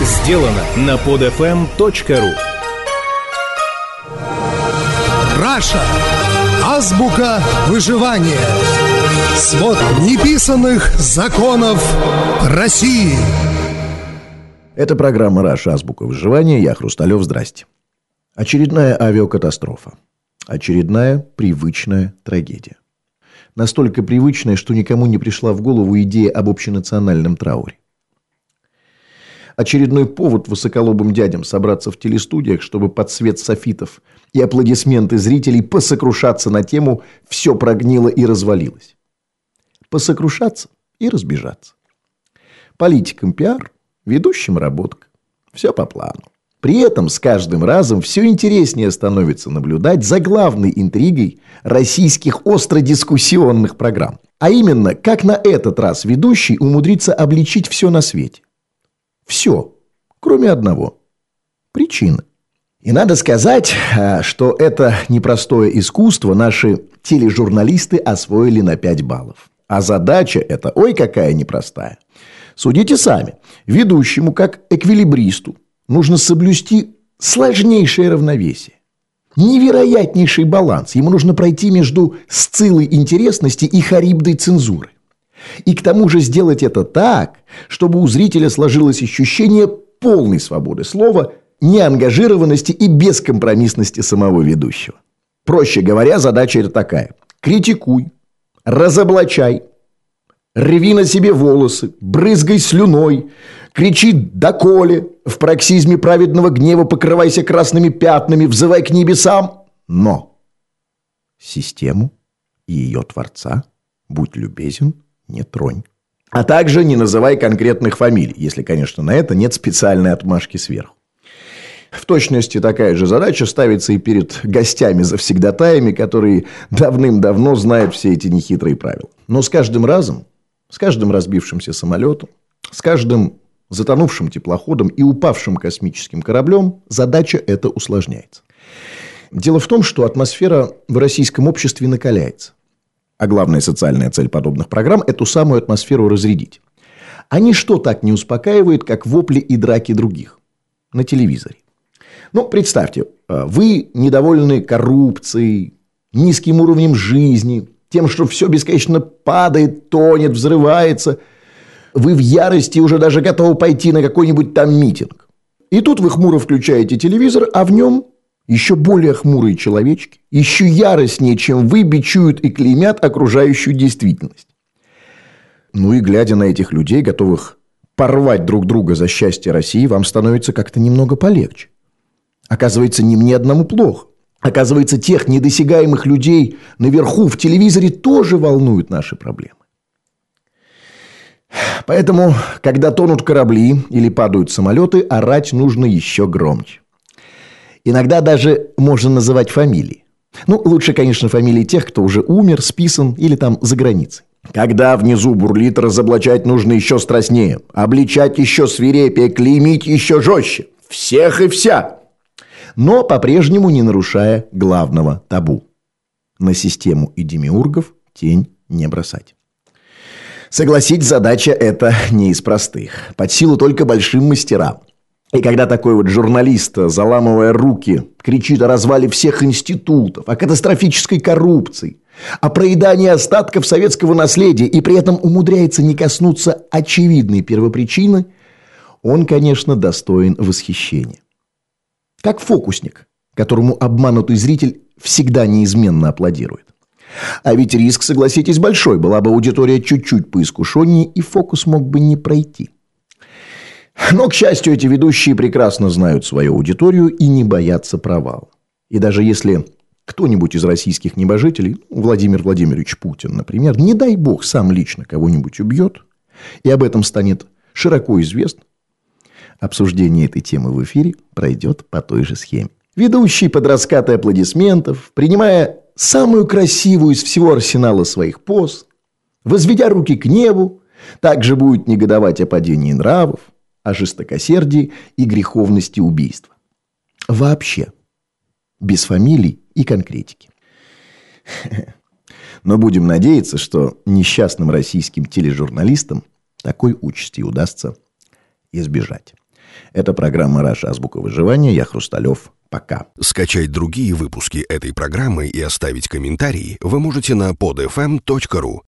сделано на podfm.ru Раша. Азбука выживания. Свод неписанных законов России. Это программа «Раша. Азбука выживания». Я Хрусталев. Здрасте. Очередная авиакатастрофа. Очередная привычная трагедия. Настолько привычная, что никому не пришла в голову идея об общенациональном трауре. Очередной повод высоколобым дядям собраться в телестудиях, чтобы под свет софитов и аплодисменты зрителей посокрушаться на тему «все прогнило и развалилось». Посокрушаться и разбежаться. Политикам пиар, ведущим работка. Все по плану. При этом с каждым разом все интереснее становится наблюдать за главной интригой российских остро-дискуссионных программ. А именно, как на этот раз ведущий умудрится обличить все на свете. Все, кроме одного. Причины. И надо сказать, э, что это непростое искусство наши тележурналисты освоили на 5 баллов. А задача эта, ой, какая непростая. Судите сами. Ведущему, как эквилибристу, нужно соблюсти сложнейшее равновесие. Невероятнейший баланс. Ему нужно пройти между сцилой интересности и харибдой цензуры. И к тому же сделать это так, чтобы у зрителя сложилось ощущение полной свободы слова, неангажированности и бескомпромиссности самого ведущего. Проще говоря, задача это такая. Критикуй, разоблачай, рви на себе волосы, брызгай слюной, кричи «доколе», в проксизме праведного гнева покрывайся красными пятнами, взывай к небесам. Но систему и ее творца будь любезен – не тронь. А также не называй конкретных фамилий, если, конечно, на это нет специальной отмашки сверху. В точности такая же задача ставится и перед гостями-завсегдатаями, которые давным-давно знают все эти нехитрые правила. Но с каждым разом, с каждым разбившимся самолетом, с каждым затонувшим теплоходом и упавшим космическим кораблем задача эта усложняется. Дело в том, что атмосфера в российском обществе накаляется. А главная социальная цель подобных программ – эту самую атмосферу разрядить. А ничто так не успокаивает, как вопли и драки других на телевизоре. Ну, представьте, э, вы недовольны коррупцией, низким уровнем жизни, тем, что все бесконечно падает, тонет, взрывается. Вы в ярости уже даже готовы пойти на какой-нибудь там митинг. И тут вы хмуро включаете телевизор, а в нем еще более хмурые человечки, еще яростнее, чем вы, бичуют и клеймят окружающую действительность. Ну и глядя на этих людей, готовых порвать друг друга за счастье России, вам становится как-то немного полегче. Оказывается, не мне одному плохо. Оказывается, тех недосягаемых людей наверху в телевизоре тоже волнуют наши проблемы. Поэтому, когда тонут корабли или падают самолеты, орать нужно еще громче. Иногда даже можно называть фамилии. Ну, лучше, конечно, фамилии тех, кто уже умер, списан или там за границей. Когда внизу бурлит, разоблачать нужно еще страстнее, обличать еще свирепее, клеймить еще жестче. Всех и вся. Но по-прежнему не нарушая главного табу. На систему и демиургов тень не бросать. Согласить, задача эта не из простых. Под силу только большим мастерам. И когда такой вот журналист, заламывая руки, кричит о развале всех институтов, о катастрофической коррупции, о проедании остатков советского наследия и при этом умудряется не коснуться очевидной первопричины, он, конечно, достоин восхищения. Как фокусник, которому обманутый зритель всегда неизменно аплодирует. А ведь риск, согласитесь, большой. Была бы аудитория чуть-чуть поискушеннее, и фокус мог бы не пройти. Но, к счастью, эти ведущие прекрасно знают свою аудиторию и не боятся провала. И даже если кто-нибудь из российских небожителей, Владимир Владимирович Путин, например, не дай бог сам лично кого-нибудь убьет, и об этом станет широко известно, обсуждение этой темы в эфире пройдет по той же схеме. Ведущий под раскаты аплодисментов, принимая самую красивую из всего арсенала своих поз, возведя руки к небу, также будет негодовать о падении нравов, о жестокосердии и греховности убийства. Вообще. Без фамилий и конкретики. Но будем надеяться, что несчастным российским тележурналистам такой участи удастся избежать. Это программа «Раша. Азбука выживания». Я Хрусталев. Пока. Скачать другие выпуски этой программы и оставить комментарии вы можете на podfm.ru.